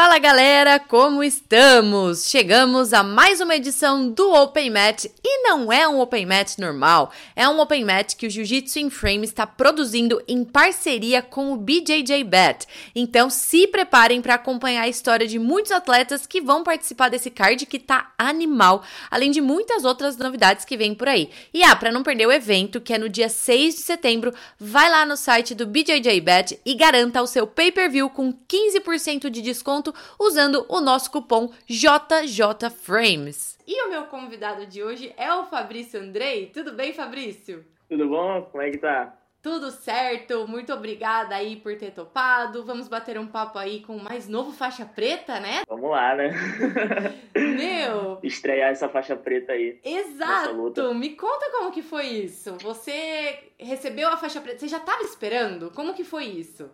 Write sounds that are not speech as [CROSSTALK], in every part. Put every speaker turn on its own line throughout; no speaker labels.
Fala galera, como estamos? Chegamos a mais uma edição do Open Match e não é um Open Match normal, é um Open Match que o Jiu-Jitsu in Frame está produzindo em parceria com o BJJ Bet. Então se preparem para acompanhar a história de muitos atletas que vão participar desse card que tá animal, além de muitas outras novidades que vêm por aí. E ah, para não perder o evento, que é no dia 6 de setembro, vai lá no site do BJJ Bet e garanta o seu pay-per-view com 15% de desconto desconto usando o nosso cupom JJFrames. E o meu convidado de hoje é o Fabrício Andrei. Tudo bem, Fabrício?
Tudo bom? Como é que tá?
Tudo certo, muito obrigada aí por ter topado. Vamos bater um papo aí com o mais novo faixa preta, né?
Vamos lá, né? [LAUGHS] [LAUGHS]
Meu!
Estrear essa faixa preta aí.
Exato! Me conta como que foi isso. Você recebeu a faixa preta, você já estava esperando? Como que foi isso?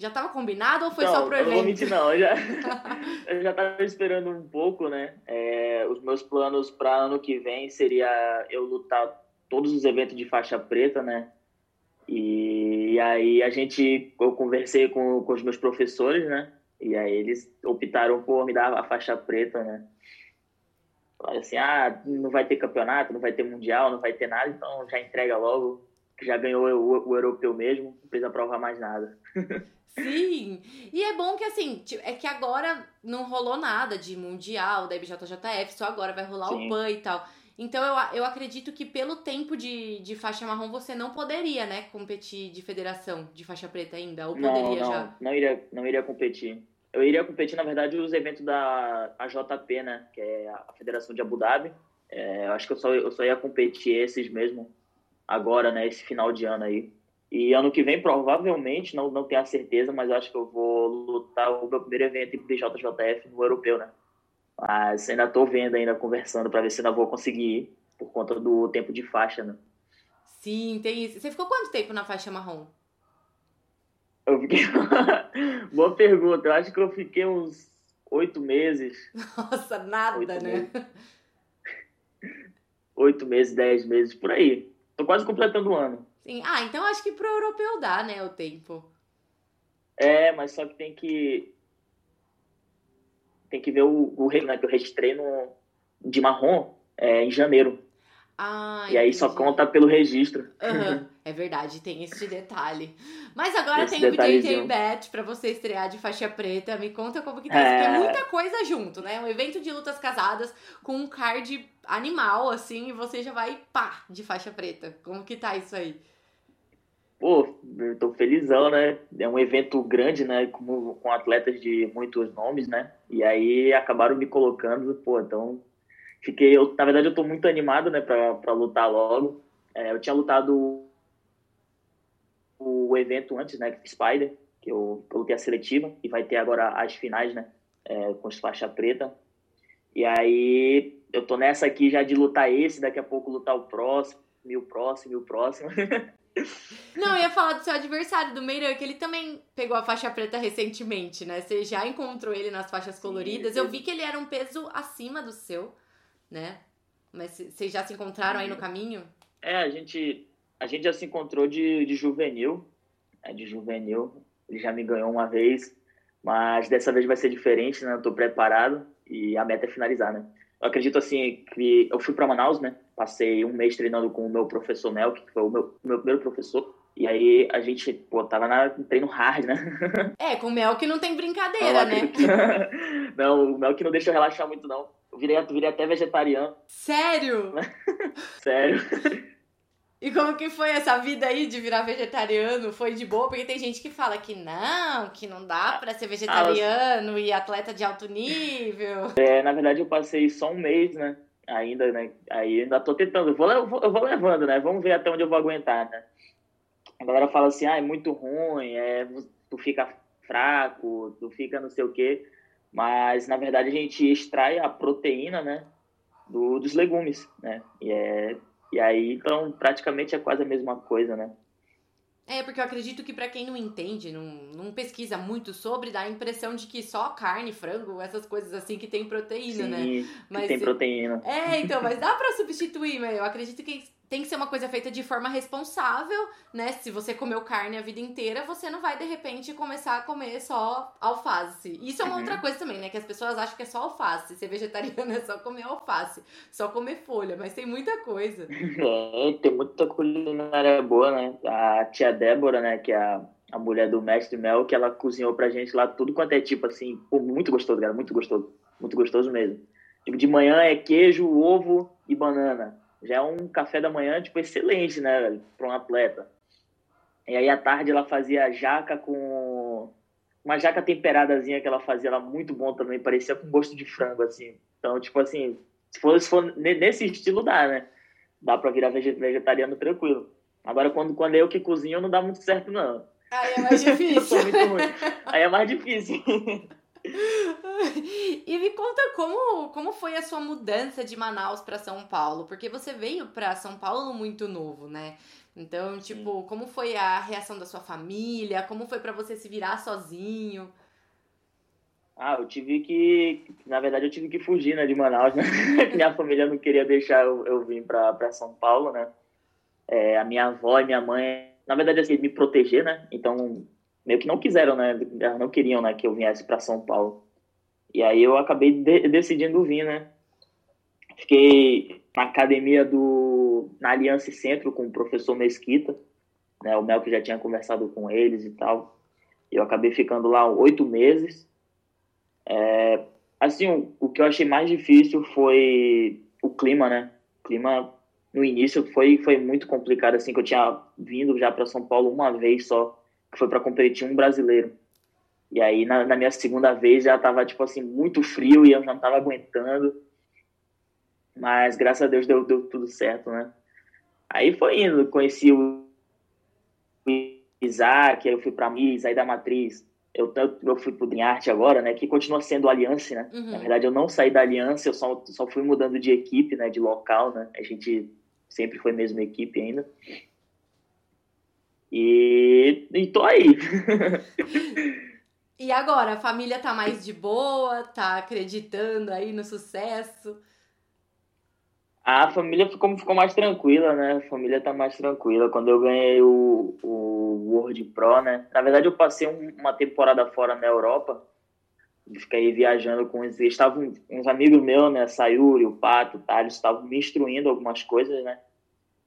Já estava combinado ou foi
não,
só pro evento?
Não, mentir, não. Eu já, [LAUGHS] [LAUGHS] eu já tava esperando um pouco, né? É, os meus planos para ano que vem seria eu lutar todos os eventos de faixa preta, né? E, e aí a gente, eu conversei com, com os meus professores, né? E aí eles optaram por me dar a faixa preta, né? Falaram assim, ah, não vai ter campeonato, não vai ter mundial, não vai ter nada, então já entrega logo, já ganhou o, o europeu mesmo, não precisa provar mais nada. [LAUGHS]
Sim! E é bom que assim, é que agora não rolou nada de mundial, da IBJJF, só agora vai rolar Sim. o PAN e tal. Então eu, eu acredito que pelo tempo de, de faixa marrom você não poderia, né, competir de federação de faixa preta ainda? Ou poderia
não, não,
já?
Não iria, não iria competir. Eu iria competir, na verdade, os eventos da AJP, né? Que é a Federação de Abu Dhabi. É, eu acho que eu só, eu só ia competir esses mesmo agora, né? Esse final de ano aí. E ano que vem, provavelmente, não, não tenho a certeza, mas acho que eu vou lutar o meu primeiro evento em BJJF no europeu, né? Mas ainda estou vendo, ainda conversando para ver se ainda vou conseguir ir, por conta do tempo de faixa, né?
Sim, tem isso. Você ficou quanto tempo na faixa marrom?
Eu fiquei. [LAUGHS] Boa pergunta. Eu acho que eu fiquei uns oito meses.
Nossa, nada,
oito
né?
Meses. Oito meses, dez meses, por aí. Tô quase completando o ano.
Sim. Ah, então acho que pro europeu dá, né, o tempo.
É, mas só que tem que. Tem que ver o, o né, que eu registrei no, de marrom é, em janeiro.
Ah,
e aí só conta pelo registro.
Uhum, [LAUGHS] é verdade, tem esse detalhe. Mas agora esse tem o BJJ Bet pra você estrear de faixa preta. Me conta como que tá é... Tem muita coisa junto, né? Um evento de lutas casadas com um card animal, assim, e você já vai, pá, de faixa preta. Como que tá isso aí?
Pô, eu tô felizão, né? É um evento grande, né? Com, com atletas de muitos nomes, né? E aí acabaram me colocando, pô, então fiquei. Eu, na verdade, eu tô muito animado, né, pra, pra lutar logo. É, eu tinha lutado o evento antes, né? Spider, que eu, eu lutei a seletiva, e vai ter agora as finais, né? É, com as faixa preta. E aí eu tô nessa aqui já de lutar esse, daqui a pouco lutar o próximo, e o próximo, e o próximo. [LAUGHS]
Não, eu ia falar do seu adversário, do Meiran, que ele também pegou a faixa preta recentemente, né? Você já encontrou ele nas faixas coloridas. Sim, eu vi que ele era um peso acima do seu, né? Mas vocês já se encontraram aí no caminho?
É, a gente, a gente já se encontrou de, de juvenil. É, de juvenil. Ele já me ganhou uma vez, mas dessa vez vai ser diferente, né? Eu tô preparado e a meta é finalizar, né? Eu acredito assim que eu fui para Manaus, né? Passei um mês treinando com o meu professor Melk, que foi o meu, meu primeiro professor. E aí a gente, pô, tava na treino hard, né? [LAUGHS]
É, com o Melk não tem brincadeira, não, né? [LAUGHS]
não, o Melk não deixa eu relaxar muito, não. Eu virei, eu virei até vegetariano.
Sério? [LAUGHS]
Sério.
E como que foi essa vida aí de virar vegetariano? Foi de boa? Porque tem gente que fala que não, que não dá para ser vegetariano ah, e atleta de alto nível.
É, na verdade eu passei só um mês, né? Ainda, né? Aí ainda tô tentando. Eu vou, eu vou, eu vou levando, né? Vamos ver até onde eu vou aguentar, né? A galera fala assim, ah, é muito ruim, é, tu fica fraco, tu fica não sei o quê. Mas, na verdade, a gente extrai a proteína, né? Do, dos legumes, né? E é e aí, então, praticamente é quase a mesma coisa, né?
É, porque eu acredito que para quem não entende, não, não pesquisa muito sobre, dá a impressão de que só carne, frango, essas coisas assim que tem proteína,
Sim,
né?
Mas tem proteína.
É, então, mas dá para substituir, mas eu acredito que tem que ser uma coisa feita de forma responsável, né? Se você comeu carne a vida inteira, você não vai de repente começar a comer só alface. Isso é uma uhum. outra coisa também, né? Que as pessoas acham que é só alface. Ser vegetariano [LAUGHS] é só comer alface, só comer folha, mas tem muita coisa.
É, tem muita culinária boa, né? A tia Débora, né, que é a, a mulher do mestre Mel, que ela cozinhou pra gente lá tudo quanto é tipo assim, pô, muito gostoso, cara, muito gostoso. Muito gostoso mesmo. Tipo, de manhã é queijo, ovo e banana já é um café da manhã, tipo, excelente, né, para um atleta. E aí, à tarde, ela fazia jaca com... Uma jaca temperadazinha que ela fazia, ela muito bom também, parecia com gosto de frango, assim. Então, tipo assim, se for, se for nesse estilo, dá, né? Dá para virar vegetariano tranquilo. Agora, quando, quando é eu que cozinho, não dá muito certo, não.
Aí é mais [LAUGHS] difícil.
Aí é mais difícil. [LAUGHS] [LAUGHS]
e me conta como, como foi a sua mudança de Manaus para São Paulo, porque você veio para São Paulo muito novo, né? Então, tipo, Sim. como foi a reação da sua família? Como foi para você se virar sozinho?
Ah, eu tive que, na verdade, eu tive que fugir, né, de Manaus, né? [LAUGHS] minha família não queria deixar eu, eu vir para São Paulo, né? É, a minha avó e minha mãe, na verdade, assim, me proteger, né? Então, meio que não quiseram, né? Não queriam, né, que eu viesse para São Paulo. E aí eu acabei de decidindo vir, né? Fiquei na academia do na Aliança Centro com o professor Mesquita, né? O Mel que já tinha conversado com eles e tal. Eu acabei ficando lá oito meses. É, assim, o, o que eu achei mais difícil foi o clima, né? O clima no início foi foi muito complicado, assim, que eu tinha vindo já para São Paulo uma vez só que foi para competir um brasileiro. E aí, na, na, minha segunda vez, já tava, tipo assim, muito frio e eu já não tava aguentando. Mas, graças a Deus, deu, deu tudo certo, né? Aí foi indo, conheci o Isaac, aí eu fui pra Miss, aí da Matriz. Eu, eu fui pro Dream agora, né? Que continua sendo Aliança, né? Uhum. Na verdade, eu não saí da Aliança, eu só, só fui mudando de equipe, né? De local, né? A gente sempre foi mesma equipe ainda. E, e tô aí. [LAUGHS]
e agora, a família tá mais de boa? Tá acreditando aí no sucesso?
A família ficou, ficou mais tranquila, né? A família tá mais tranquila. Quando eu ganhei o, o World Pro, né? Na verdade, eu passei um, uma temporada fora na Europa. Fiquei viajando com eles. Estavam uns amigos meus, né? Sayuri, o Pato, o Thales, estavam me instruindo algumas coisas, né?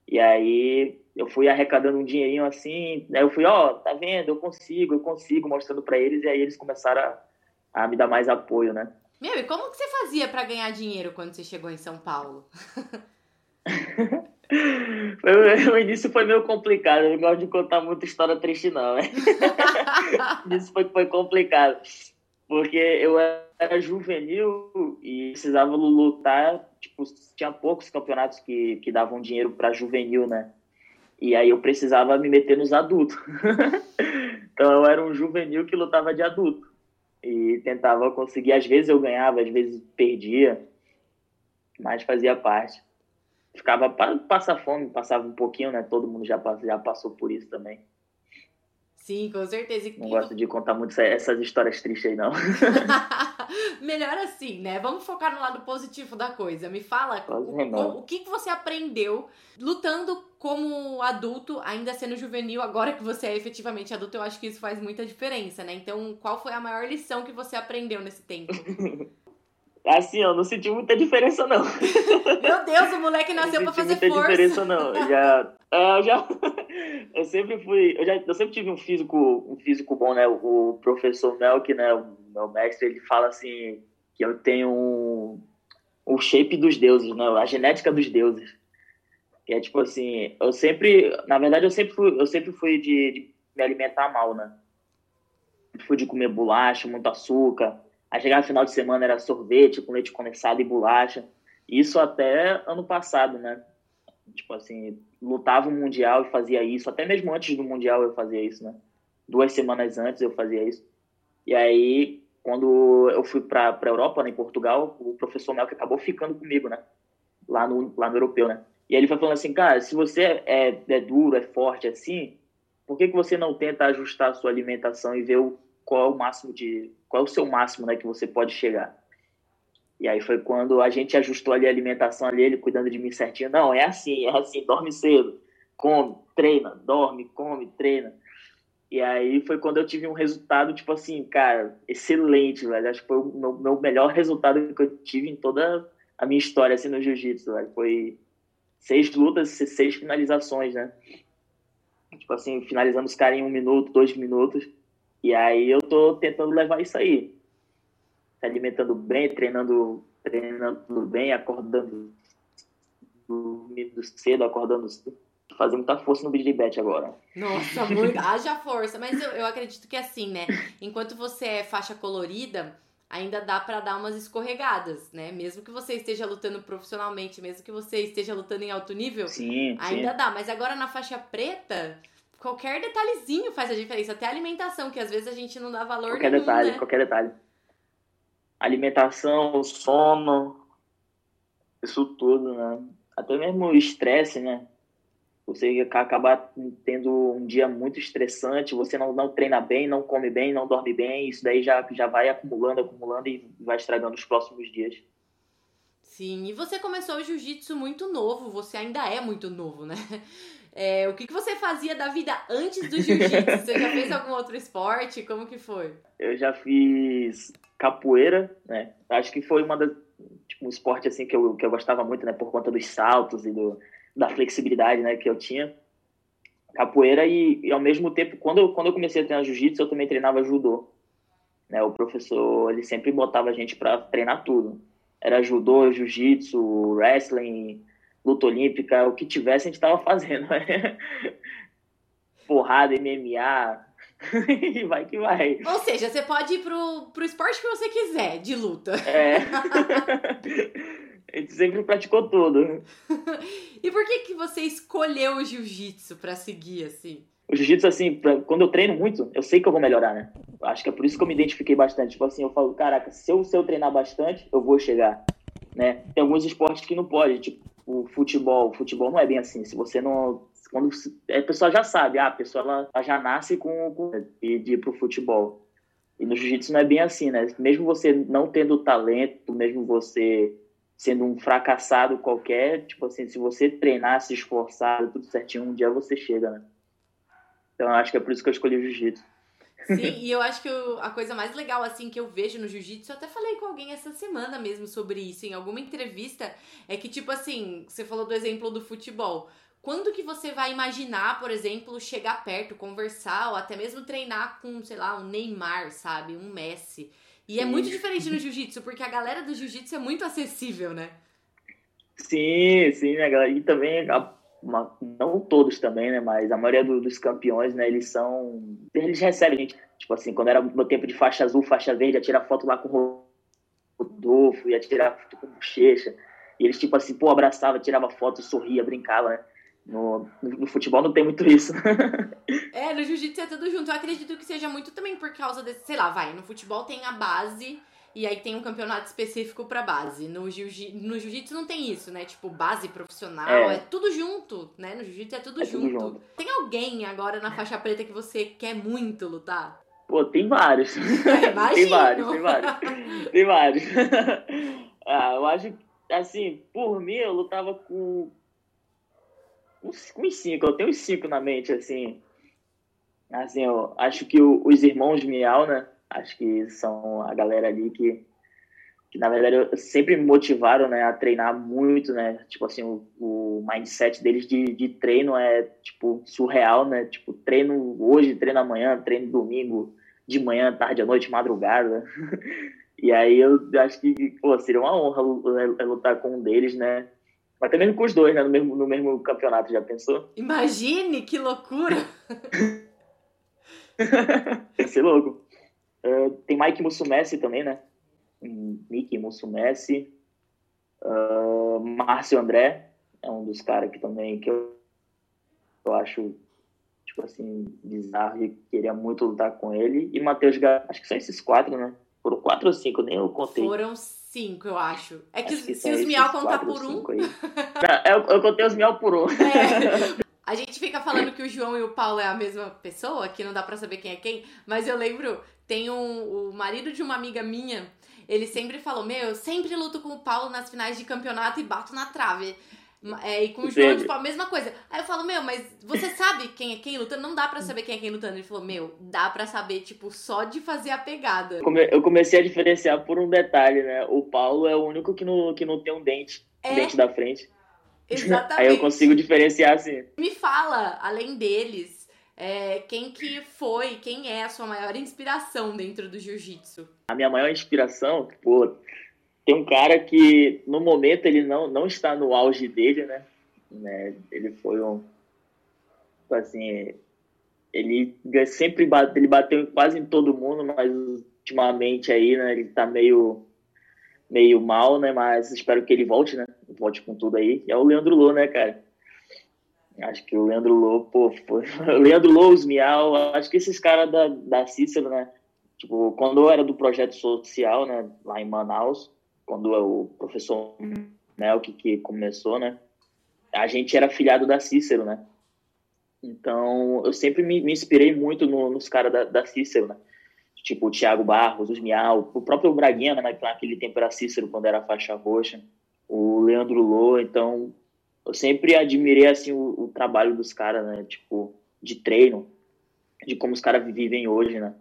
E aí eu fui arrecadando um dinheirinho assim, né? Eu fui, ó, oh, tá vendo? Eu consigo, eu consigo, mostrando para eles, e aí eles começaram a, a, me dar mais apoio, né?
Meu, e como que você fazia para ganhar dinheiro quando você chegou em São Paulo? [LAUGHS]
o início foi meio complicado, eu não gosto de contar muita história triste, não, né? [LAUGHS] Isso foi, foi complicado, porque eu era juvenil e precisava lutar, tipo, tinha poucos campeonatos que, que davam dinheiro para juvenil, né? E aí eu precisava me meter nos adultos. [LAUGHS] então eu era um juvenil que lutava de adulto. E tentava conseguir, às vezes eu ganhava, às vezes perdia, mas fazia parte. Ficava para passar fome, passava um pouquinho, né? Todo mundo já, já passou por isso também.
Sim, com certeza.
Não gosto de contar muito essas histórias tristes aí, não. [LAUGHS]
Melhor assim, né? Vamos focar no lado positivo da coisa. Me fala o, o, que você aprendeu lutando como adulto, ainda sendo juvenil, agora que você é efetivamente adulto, eu acho que isso faz muita diferença, né? Então, qual foi a maior lição que você aprendeu nesse tempo? [LAUGHS]
Assim, eu não senti muita diferença, não.
Meu Deus, o moleque nasceu pra fazer
muita
força.
diferença, não. Já, é, eu já, [LAUGHS] eu sempre fui, eu, já, eu sempre tive um físico, um físico bom, né? O, professor Melk, né? O meu mestre, ele fala assim que eu tenho um, o shape dos deuses, né? A genética dos deuses. Que é tipo assim, eu sempre, na verdade, eu sempre fui, eu sempre fui de, de me alimentar mal, né? Fui de comer bolacha, muito açúcar Aí chegava no final de semana era sorvete com leite condensado e bolacha. Isso até ano passado, né? Tipo assim, lutava o Mundial e fazia isso. Até mesmo antes do Mundial eu fazia isso, né? Duas semanas antes eu fazia isso. E aí, quando eu fui para a Europa, né, em Portugal, o professor Mel que acabou ficando comigo, né? Lá no, lá no europeu, né? E aí ele foi falando assim, cara, se você é, é duro, é forte assim, por que, que você não tenta ajustar a sua alimentação e ver o, qual é o máximo de qual é o seu máximo né, que você pode chegar. E aí foi quando a gente ajustou ali a alimentação ali, ele cuidando de mim certinho. Não, é assim, é assim, dorme cedo, come, treina, dorme, come, treina. E aí foi quando eu tive um resultado, tipo assim, cara, excelente, velho. Acho que foi o meu, meu melhor resultado que eu tive em toda a minha história, assim, no jiu-jitsu, velho. Foi seis lutas, seis finalizações, né? Tipo assim, finalizando os caras em um minuto, dois minutos. E aí eu tô tentando levar isso aí se alimentando bem, treinando, treinando bem, acordando dormindo cedo, acordando cedo. Fazer muita força no Bidibet agora.
Nossa, [LAUGHS] muito. Haja força. Mas eu, eu acredito que é assim, né? Enquanto você é faixa colorida, ainda dá para dar umas escorregadas, né? Mesmo que você esteja lutando profissionalmente, mesmo que você esteja lutando em alto nível,
sim,
ainda
sim.
dá. Mas agora na faixa preta, qualquer detalhezinho faz a diferença. Até a alimentação, que às vezes a gente não dá valor
qualquer
nenhum,
detalhe,
né?
qualquer detalhe alimentação, sono, isso tudo, né? Até mesmo o estresse, né? Você acaba tendo um dia muito estressante, você não, não treina bem, não come bem, não dorme bem, isso daí já, já vai acumulando, acumulando e vai estragando os próximos dias.
Sim, e você começou o jiu-jitsu muito novo, você ainda é muito novo, né? É, o que, que você fazia da vida antes do jiu-jitsu? Você já fez algum outro esporte? Como que foi?
Eu já fiz capoeira, né? Acho que foi uma das, tipo, um esporte assim que eu, que eu gostava muito, né? Por conta dos saltos e do, da flexibilidade, né? Que eu tinha. Capoeira e, e ao mesmo tempo, quando eu, quando eu comecei a treinar jiu-jitsu, eu também treinava judô. Né? O professor, ele sempre botava a gente para treinar tudo. Era judô, jiu-jitsu, wrestling, luta olímpica, o que tivesse a gente estava fazendo. [LAUGHS] Porrada, MMA, [LAUGHS] e vai que vai.
Ou seja, você pode ir pro, pro esporte que você quiser, de luta.
É. [LAUGHS] a gente sempre praticou tudo.
e por que, que você escolheu o jiu-jitsu para seguir, assim?
O jiu-jitsu, assim, pra, quando eu treino muito, eu sei que eu vou melhorar, né? Acho que é por isso que eu me identifiquei bastante. Tipo assim, eu falo, caraca, se eu, se eu treinar bastante, eu vou chegar. Né? Tem alguns esportes que não pode, tipo o futebol. O futebol não é bem assim. Se você não. Quando a pessoa já sabe, ah, a pessoa ela, ela já nasce com, com de, de ir pro futebol. E no jiu-jitsu não é bem assim, né? Mesmo você não tendo talento, mesmo você sendo um fracassado qualquer, tipo assim, se você treinar, se esforçar, tudo certinho, um dia você chega, né? Então acho que é por isso que eu escolhi o jiu-jitsu.
Sim, [LAUGHS] e eu acho que eu, a coisa mais legal, assim, que eu vejo no jiu-jitsu, eu até falei com alguém essa semana mesmo sobre isso, em alguma entrevista, é que, tipo assim, você falou do exemplo do futebol. Quando que você vai imaginar, por exemplo, chegar perto, conversar, ou até mesmo treinar com, sei lá, um Neymar, sabe? Um Messi. E é muito diferente no jiu-jitsu, porque a galera do jiu-jitsu é muito acessível, né?
Sim, sim, né, galera? E também uma, não todos também, né? Mas a maioria do, dos campeões, né? Eles são. Eles recebem, gente. Tipo assim, quando era no tempo de faixa azul, faixa verde, ia tirar foto lá com o Rodolfo, ia tirar foto com o Bochecha. E eles, tipo assim, pô, abraçava, tirava foto, sorria, brincava, né? No, no, futebol não tem muito isso. [LAUGHS]
é, no jiu-jitsu é tudo junto. Eu acredito que seja muito também por causa desse, sei lá, vai, no futebol tem a base e aí tem um campeonato específico para base. No jiu-jitsu jiu não tem isso, né? Tipo, base profissional, é, é tudo junto, né? No jiu-jitsu é, tudo,
é
junto.
tudo junto.
Tem alguém agora na faixa preta que você quer muito lutar?
Pô, tem vários. [LAUGHS]
É,
tem vários, tem vários. tem vários. [LAUGHS] ah, eu acho que, assim, por mim, eu lutava com uns, uns cinco. Eu tenho uns cinco na mente, assim. Assim, eu acho que o, os irmãos Miau, né? Acho que são a galera ali que, que na verdade, sempre me motivaram né, a treinar muito, né? Tipo assim, o, o mindset deles de, de treino é, tipo, surreal, né? Tipo, treino hoje, treino amanhã, treino domingo, de manhã, tarde, à noite, madrugada. [LAUGHS] E aí eu acho que, pô, seria uma honra lutar com um deles, né? Mas também com os dois, né? No mesmo, no mesmo campeonato, já pensou?
Imagine, que loucura! [LAUGHS]
Ia ser louco. Uh, tem Mike Mussumessi também, né? Nick Mussumessi. Uh, Márcio André é um dos caras que também que eu, eu acho tipo assim bizarro e queria muito lutar com ele. E Matheus Gar... acho que são esses quatro né? Foram quatro ou cinco nem eu contei.
Foram cinco eu acho. É que, acho que se os miau contar por um.
Não, eu, eu, contei os miau por um.
É. [LAUGHS] A gente fica falando que o João e o Paulo é a mesma pessoa, que não dá pra saber quem é quem, mas eu lembro, tem um, o marido de uma amiga minha, ele sempre falou: Meu, eu sempre luto com o Paulo nas finais de campeonato e bato na trave. É, e com o João, tipo, a mesma coisa. Aí eu falo, meu, mas você [LAUGHS] sabe quem é quem lutando? Não dá pra saber quem é quem lutando. Ele falou, meu, dá pra saber, tipo, só de fazer a pegada.
Eu comecei a diferenciar por um detalhe, né? O Paulo é o único que não, que não tem um dente, é. dente da frente. Exatamente. Aí eu consigo diferenciar assim.
Me fala, além deles, é, quem que foi, quem é a sua maior inspiração dentro do jiu-jitsu?
A minha maior inspiração, pô, tem um cara que no momento ele não, não está no auge dele, né? né? Ele foi um tipo assim, ele sempre bate, ele bateu quase em todo mundo, mas ultimamente aí, né, ele tá meio meio mal, né, mas espero que ele volte, né? Volte com tudo aí. É o Leandro Lô, né, cara? Acho que o Leandro Lô, pô, foi... o [LAUGHS] Leandro Lô, os Miau, acho que esses caras da, da Cícero, né? Tipo, quando eu era do projeto social, né, lá em Manaus, quando o professor Melk que começou, né? A gente era afiliado da Cícero, né? Então, eu sempre me, me inspirei muito no, nos caras da, da Cícero, né? Tipo o Thiago Barros, os Miau, o próprio Braguinha, né? Naquele tempo era Cícero, quando era faixa roxa. O Leandro Lô, então... Eu sempre admirei, assim, o, o trabalho dos caras, né? Tipo, de treino, de como os caras vivem hoje, né?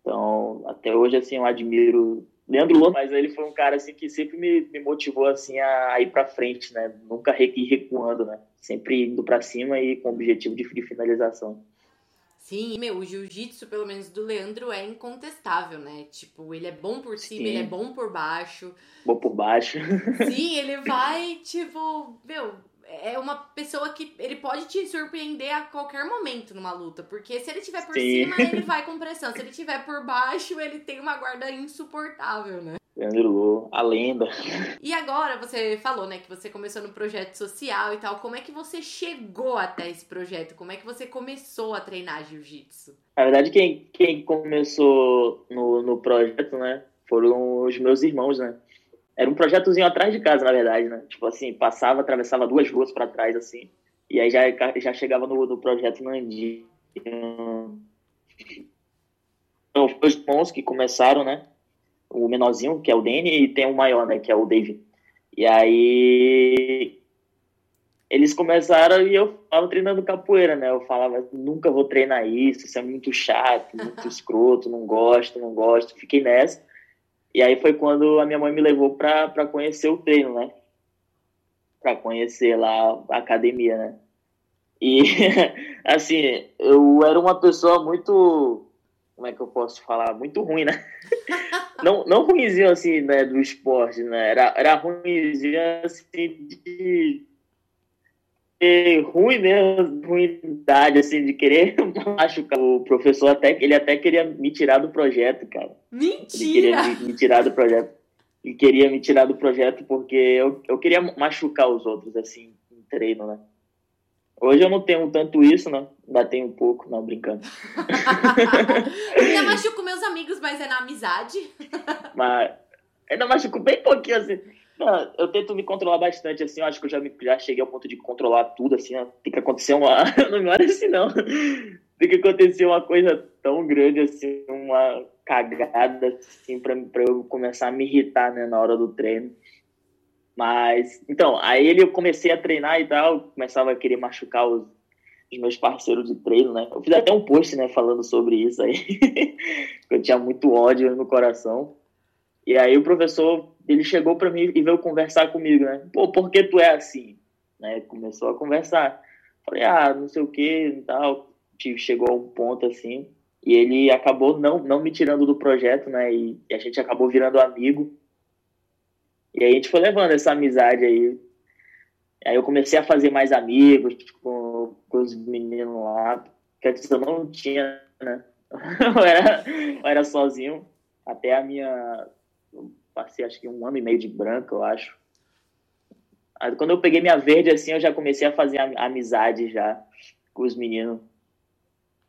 Então, até hoje, assim, eu admiro Leandro Lô, mas ele foi um cara assim que sempre me, me motivou assim a, ir para frente, né? Nunca ir recuando, né? Sempre indo para cima e com objetivo de finalização.
Sim, meu, o jiu-jitsu, pelo menos do Leandro, é incontestável, né? Tipo, ele é bom por cima, Sim. ele é bom por baixo.
Bom por baixo. [LAUGHS]
Sim, ele vai, tipo, meu, é uma pessoa que ele pode te surpreender a qualquer momento numa luta. Porque se ele tiver por Sim. cima, ele [LAUGHS] vai com pressão. Se ele tiver por baixo, ele tem uma guarda insuportável, né?
Leandro Lô, a lenda.
E agora, você falou, né, que você começou no projeto social e tal. Como é que você chegou até esse projeto? Como é que você começou a treinar jiu-jitsu?
Na verdade, quem, quem começou no, no projeto, né, foram os meus irmãos, né? Era um projetozinho atrás de casa, na verdade, né? Tipo assim, passava, atravessava duas ruas para trás, assim. E aí já, já chegava no, no projeto Nandi. Então, foi os bons que começaram, né? O menorzinho, que é o Danny, e tem o maior, né? Que é o David. E aí eles começaram e eu estava treinando capoeira, né? Eu falava, nunca vou treinar isso, isso é muito chato, muito [LAUGHS] escroto, não gosto, não gosto. Fiquei nessa. E aí foi quando a minha mãe me levou para conhecer o treino, né? Para conhecer lá a academia, né? E, [LAUGHS] assim, eu era uma pessoa muito. Como é que eu posso falar? Muito ruim, né? [LAUGHS] Não, não ruimzinho, assim, né, do esporte, né? Era, era ruimzinho, assim, de ruim mesmo, ruindade, assim, de querer [LAUGHS] machucar. O professor até, ele até queria me tirar do projeto, cara.
Mentira!
Ele queria me, me tirar do projeto. Ele queria me tirar do projeto porque eu, eu queria machucar os outros, assim, em treino, né? Hoje eu não tenho tanto isso, né? Ainda tenho um pouco, não, brincando. [LAUGHS]
ainda machuco meus amigos, mas é na amizade. [LAUGHS]
mas ainda machuco bem pouquinho, assim. Não, eu tento me controlar bastante, assim, eu acho que eu já, me, já cheguei ao ponto de controlar tudo, assim, ó. tem que acontecer uma... [LAUGHS] não é assim, não. Tem que acontecer uma coisa tão grande, assim, uma cagada, assim, pra, pra eu começar a me irritar, né, na hora do treino. Mas, então, aí ele eu comecei a treinar e tal, começava a querer machucar os, os meus parceiros de treino, né. Eu fiz até um post, né, falando sobre isso aí, [LAUGHS] eu tinha muito ódio no coração. E aí o professor, ele chegou para mim e veio conversar comigo, né? Pô, por que tu é assim? Né? Começou a conversar. Falei, ah, não sei o que e tal. Chegou a um ponto assim. E ele acabou não, não me tirando do projeto, né? E, a gente acabou virando amigo. E aí a gente foi levando essa amizade aí. Aí eu comecei a fazer mais amigos tipo, com, com os meninos lá. Que antes eu não tinha, né? [LAUGHS] eu, era, eu era sozinho. Até a minha passei acho que um ano e meio de branco, eu acho. Aí, quando eu peguei minha verde, assim, eu já comecei a fazer amizade já com os meninos.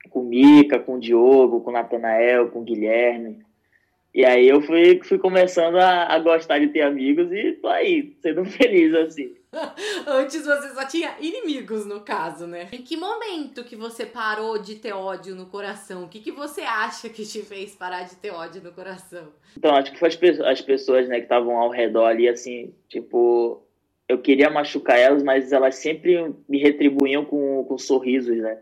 Com o Mica, com o Diogo, com o Natanael, com o Guilherme. E aí eu fui, fui começando a, a, gostar de ter amigos e tô aí, sendo [LAUGHS] feliz, assim. [LAUGHS]
Antes você só tinha inimigos, no caso, né? Em que momento que você parou de ter ódio no coração? O que, que você acha que te fez parar de ter ódio no coração?
Então, acho que foi as, as pessoas, né, que estavam ao redor ali, assim, tipo, eu queria machucar elas, mas elas sempre me retribuíam com, com sorrisos, né?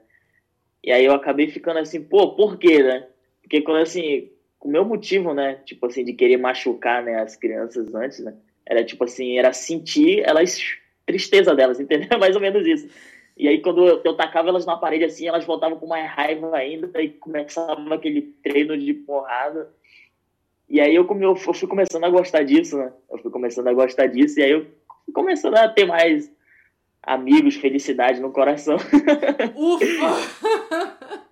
E aí eu acabei ficando assim, pô, por quê, né? Porque quando assim, o meu motivo, né, tipo assim, de querer machucar, né, as crianças antes, né, era tipo assim, era sentir elas, tristeza delas, [LAUGHS] entendeu? Mais ou menos isso. E aí quando eu, eu tacava elas na parede assim, elas voltavam com mais raiva ainda, e começava aquele treino de porrada. E aí eu, eu fui começando a gostar disso, né? Eu fui começando a gostar disso, e aí eu fui começando a ter mais amigos, felicidade no coração. [LAUGHS] Ufa! [LAUGHS]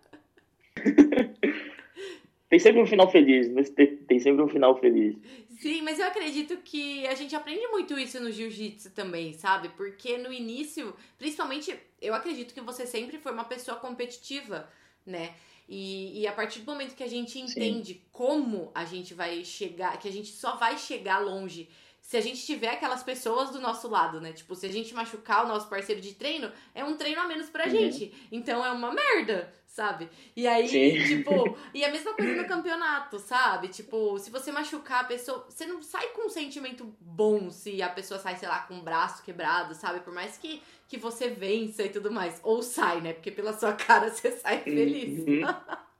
tem sempre um final feliz, mas tem, tem sempre um final feliz.
Sim, mas eu acredito que a gente aprende muito isso no jiu-jitsu também, sabe? Porque no início, principalmente, eu acredito que você sempre foi uma pessoa competitiva, né? E, e a partir do momento que a gente entende Sim. como a gente vai chegar, que a gente só vai chegar longe se a gente tiver aquelas pessoas do nosso lado, né? Tipo, se a gente machucar o nosso parceiro de treino, é um treino a menos pra uhum. gente. Então é uma merda, sabe? E aí, Sim. tipo, [LAUGHS] e a mesma coisa no campeonato, sabe? Tipo, se você machucar a pessoa, você não sai com um sentimento bom se a pessoa sai, sei lá, com o braço quebrado, sabe? Por mais que, que você vença e tudo mais. Ou sai, né? Porque pela sua [LAUGHS] cara você sai feliz. Uhum. [LAUGHS]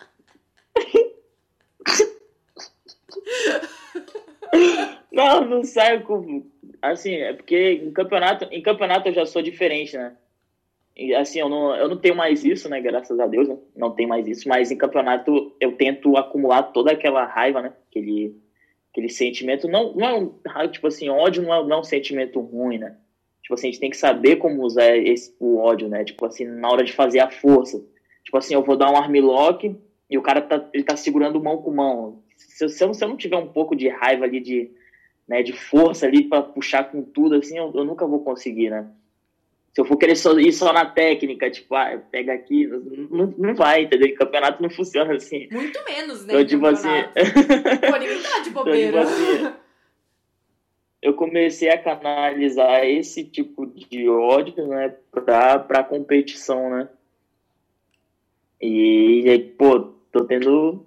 Não, não saio com. Assim, é porque em campeonato, em campeonato eu já sou diferente, né? E, assim, eu não, eu não tenho mais isso, né? Graças a Deus, né? não tenho mais isso. Mas em campeonato eu tento acumular toda aquela raiva, né? Aquele, aquele sentimento. Não, não é um. Tipo assim, ódio não é, não é um sentimento ruim, né? Tipo assim, a gente tem que saber como usar esse, o ódio, né? Tipo assim, na hora de fazer a força. Tipo assim, eu vou dar um armlock e o cara tá, ele tá segurando mão com mão. Se, se, eu, se eu não tiver um pouco de raiva ali de né, de força ali para puxar com tudo, assim, eu, eu, nunca vou conseguir, né? Se eu for querer só, ir só na técnica, tipo, ah, pega aqui, não, não vai, entendeu? O campeonato não funciona assim.
Muito menos, né? Então, tipo assim. Pô, ninguém tá de [LAUGHS] bobeira. Então, tipo assim,
eu comecei a canalizar esse tipo de ódio, né, pra, pra competição, né? E, e pô, tô tendo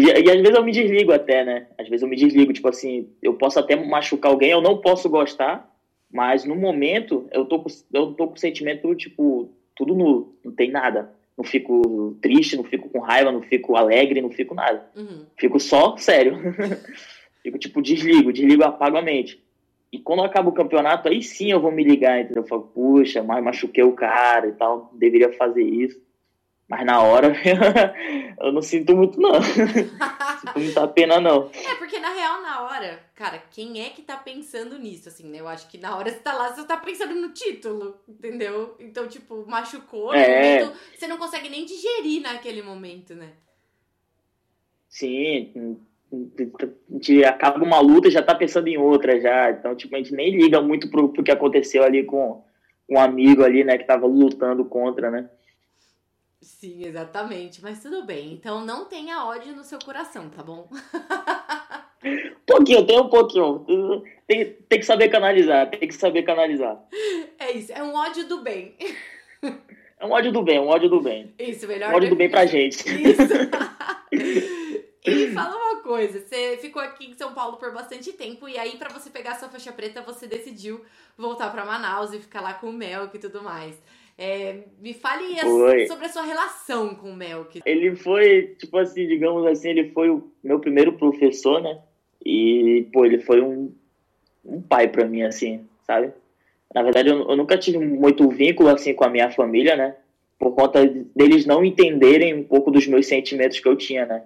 e, e, às vezes eu me desligo até, né? Às vezes eu me desligo, tipo assim, eu posso até machucar alguém, eu não posso gostar, mas no momento eu tô com, eu tô com sentimento, tipo, tudo nulo, não tem nada. Não fico triste, não fico com raiva, não fico alegre, não fico nada. Uhum. Fico só sério. [LAUGHS] fico, tipo, desligo, desligo, apago a mente. E quando acaba o campeonato, aí sim eu vou me ligar, entendeu? Eu falo, puxa, mas machuquei o cara e tal, deveria fazer isso. Mas na hora [LAUGHS] eu não sinto muito, não. [LAUGHS] sinto muita pena, não.
É, porque na real, na hora, cara, quem é que tá pensando nisso, assim, né? Eu acho que na hora você tá lá, você tá pensando no título, entendeu? Então, tipo, machucou, é. momento, você não consegue nem digerir naquele momento, né?
Sim, a gente acaba uma luta e já tá pensando em outra já. Então, tipo, a gente nem liga muito pro, pro que aconteceu ali com, com um amigo ali, né, que tava lutando contra, né?
Sim, exatamente. Mas tudo bem. Então não tenha ódio no seu coração, tá bom? [LAUGHS]
pouquinho, tem um pouquinho. Tem, tem que saber canalizar, tem que saber canalizar.
É isso, é um ódio do bem.
É um ódio do bem, um ódio do bem.
Isso, melhor.
Um ódio do bem pra gente. Isso. [LAUGHS]
e fala uma coisa, você ficou aqui em São Paulo por bastante tempo e aí para você pegar sua faixa preta você decidiu voltar para Manaus e ficar lá com o Melk e tudo mais. É, me fale sobre a sua relação com o Melk.
Ele foi, tipo assim, digamos assim, ele foi o meu primeiro professor, né? E, pô, ele foi um, um pai para mim, assim, sabe? Na verdade, eu, eu, nunca tive muito vínculo, assim, com a minha família, né? Por conta deles não entenderem um pouco dos meus sentimentos que eu tinha, né?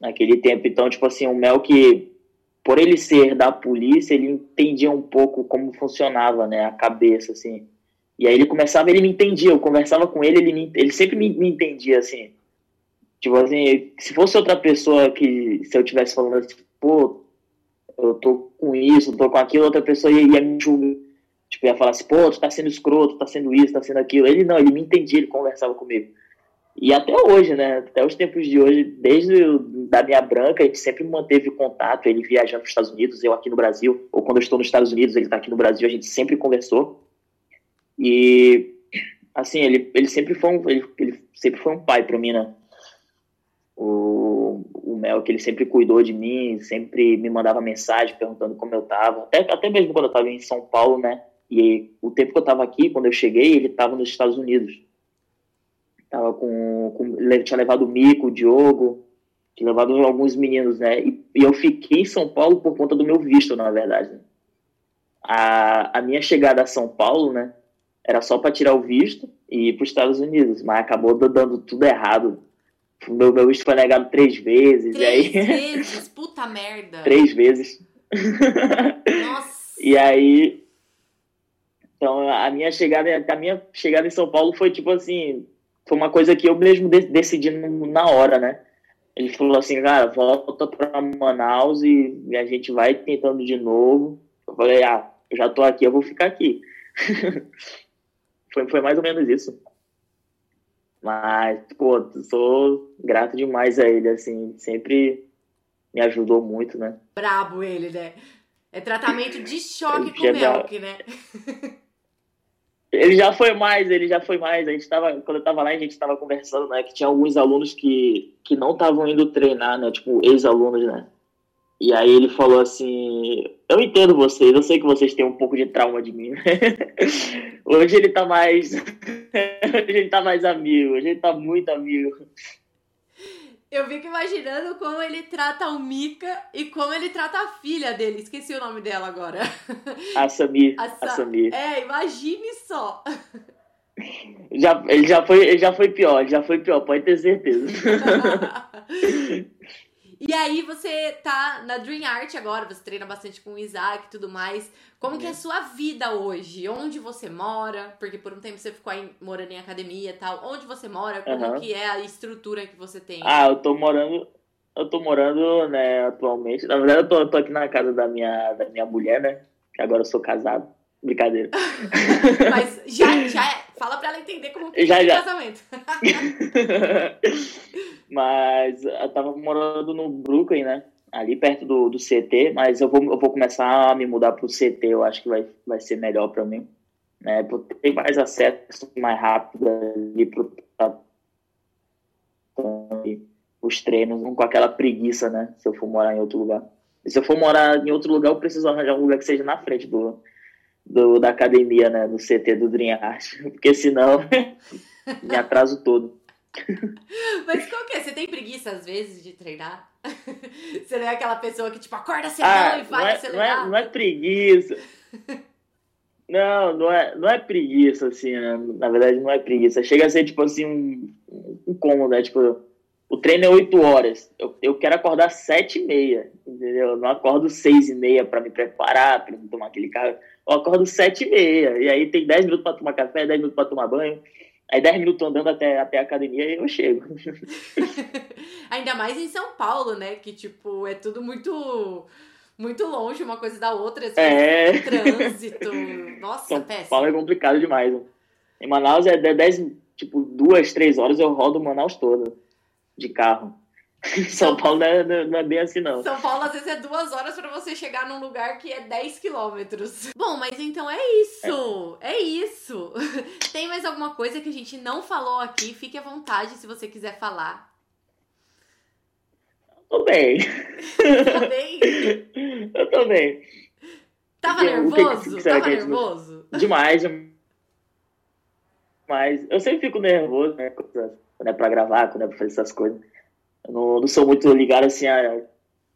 Naquele tempo. Então, tipo assim, o Melk, por ele ser da polícia, ele entendia um pouco como funcionava, né? A cabeça, assim e aí ele começava, ele me entendia, eu conversava com ele, ele, me, ele sempre me, me entendia, assim. Tipo assim, se fosse outra pessoa que, se eu tivesse falando assim, pô, eu tô com isso, tô com aquilo, outra pessoa ia, ia me julgar. Tipo, ia falar assim, pô, tu tá sendo escroto, tá sendo isso, tá sendo aquilo. Ele não, ele me entendia, ele conversava comigo. E até hoje, né? Até os tempos de hoje, desde da minha branca, a gente sempre manteve contato, ele viajando para os Estados Unidos, eu aqui no Brasil, ou quando eu estou nos Estados Unidos, ele está aqui no Brasil, a gente sempre conversou. E, assim, ele, ele sempre foi um, ele, ele sempre foi um pai para mim, né? O, o Mel, que ele sempre cuidou de mim, sempre me mandava mensagem perguntando como eu tava. Até, até mesmo quando eu tava em São Paulo, né? E o tempo que eu tava aqui, quando eu cheguei, ele tava nos Estados Unidos. Tava com, com tinha levado o Mico, o Diogo, tinha levado alguns meninos, né? E, e, eu fiquei em São Paulo por conta do meu visto, na verdade. A, a minha chegada a São Paulo, né? Era só para tirar o visto e ir para os Estados Unidos, mas acabou dando tudo errado. Meu, meu visto foi negado três vezes.
Três
aí... [LAUGHS]
vezes? Puta merda!
três vezes.
Nossa! [LAUGHS]
e aí. Então, a minha chegada, a minha chegada em São Paulo foi tipo assim, foi uma coisa que eu mesmo decidi na hora, né? Ele falou assim, cara, volta para Manaus e a gente vai tentando de novo. Eu falei, ah, eu já tô aqui, eu vou ficar aqui. [LAUGHS] foi, foi mais ou menos isso. Mas, pô, sou grato demais a ele, assim, sempre me ajudou muito, né?
Brabo ele, né? É tratamento de choque com Melk, né?
Ele já foi mais, ele já foi mais. A gente tava, quando eu tava lá, a gente tava conversando, né? Que tinha alguns alunos que, que não estavam indo treinar, né? Tipo, ex-alunos, né? E aí ele falou assim: Eu entendo vocês, eu sei que vocês têm um pouco de trauma de mim. [LAUGHS] hoje ele tá mais. [LAUGHS] hoje ele tá mais amigo, hoje ele tá muito amigo.
Eu fico imaginando como ele trata o Mika e como ele trata a filha dele. Esqueci o nome dela agora.
A Samir. [LAUGHS] A, Sa... a Samir.
É, imagine só.
Já, ele, já foi, ele já foi pior, já foi pior, pode ter certeza.
E aí você tá na Dream Art agora, você treina bastante com o Isaac e tudo mais. Como que é a sua vida hoje? Onde você mora? Porque por um tempo você ficou aí, morando em academia e tal. Onde você mora? Como uhum. que é a estrutura que você tem?
Ah, eu tô morando... Eu tô morando, né, atualmente. Na verdade, eu tô, eu tô aqui na casa da minha, da minha mulher, né? Que agora eu sou casado. Brincadeira. [LAUGHS]
Mas já, já é. Fala pra ela entender como que já, é já. casamento. [LAUGHS]
mas eu tava morando no Brooklyn, né? Ali perto do, do CT, mas eu vou, eu vou começar a me mudar pro CT, eu acho que vai, vai ser melhor pra mim. Né? Tem mais acesso mais rápido ali pro os treinos, não com aquela preguiça, né? Se eu for morar em outro lugar. E se eu for morar em outro lugar, eu preciso arranjar um lugar que seja na frente do, do, da academia, né? Do CT do Dream Art. [LAUGHS] Porque senão [LAUGHS] me atraso todo. [LAUGHS]
Mas qual que é? Você tem preguiça às vezes de treinar? Você não é aquela pessoa que tipo acorda cedão ah, e vai
não é,
acelerar?
Não é, não é preguiça. Não, não é, não é preguiça, assim, né? na verdade não é preguiça. Chega a ser, tipo assim, um, um cômodo, né? Tipo, o treino é 8 horas. Eu, eu quero acordar 7 e meia, entendeu? Eu não acordo 6 e meia para me preparar, para tomar aquele carro. Eu acordo 7 e meia. E aí tem 10 minutos para tomar café, 10 minutos para tomar banho. Aí 10 minutos andando até, até a academia e eu chego. [LAUGHS]
Ainda mais em São Paulo, né? Que, tipo, é tudo muito muito longe uma coisa da outra. Assim, é. Trânsito. Nossa, São péssimo.
Paulo é complicado demais. Em Manaus é 10, tipo, duas, três horas eu rodo Manaus toda de carro. [LAUGHS] São Paulo não é, não é, bem assim, não.
São Paulo, às vezes, é duas horas para você chegar num lugar que é 10 quilômetros. [LAUGHS] Bom, mas então é isso. É. é isso. [LAUGHS] Tem mais alguma coisa que a gente não falou aqui? Fique à vontade se você quiser falar.
Tô bem.
Tá bem?
Eu tô bem.
Tava nervoso? Que, Tava nervoso?
Demais, Mas eu sempre fico nervoso, né? Quando é pra gravar, quando é pra fazer essas coisas. Eu não, não sou muito ligado assim a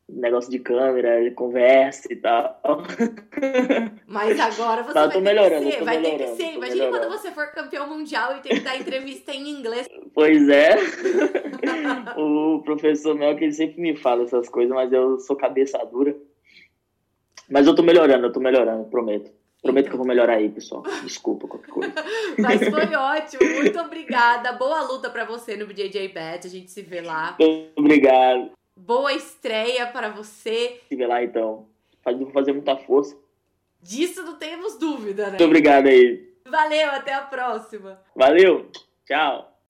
negócio de câmera, de conversa e tal. [LAUGHS]
Mas agora você vai, melhorando, ter que ser, vai ter que ser. Imagina quando você for campeão mundial e tem que dar entrevista em inglês.
Pois é. [LAUGHS] o professor Mel que ele sempre me fala essas coisas, mas eu sou cabeça dura. Mas eu tô melhorando, eu tô melhorando, prometo. Prometo que eu vou melhorar aí, pessoal. Desculpa qualquer coisa. [LAUGHS]
Mas foi [LAUGHS] ótimo. Muito obrigada. Boa luta para você no BJJ Bet. A gente se vê lá.
Muito obrigado.
Boa estreia para você.
Se vê lá, então. Vou fazer muita força.
Disso não temos dúvida, né?
Muito obrigado aí.
Valeu, até a próxima.
Valeu. Tchau.